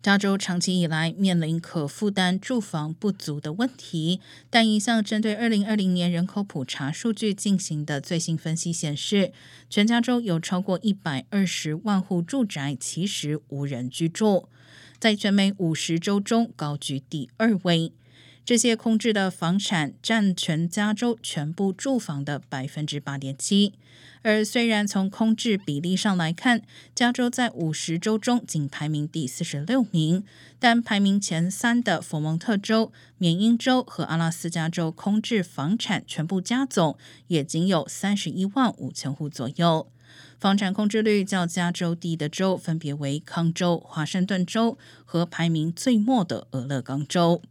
加州长期以来面临可负担住房不足的问题，但一项针对二零二零年人口普查数据进行的最新分析显示，全加州有超过一百二十万户住宅其实无人居住，在全美五十州中高居第二位。这些空置的房产占全加州全部住房的百分之八点七。而虽然从空置比例上来看，加州在五十州中仅排名第四十六名，但排名前三的佛蒙特州、缅因州和阿拉斯加州空置房产全部加总也仅有三十一万五千户左右。房产空置率较加州低的州分别为康州、华盛顿州和排名最末的俄勒冈州。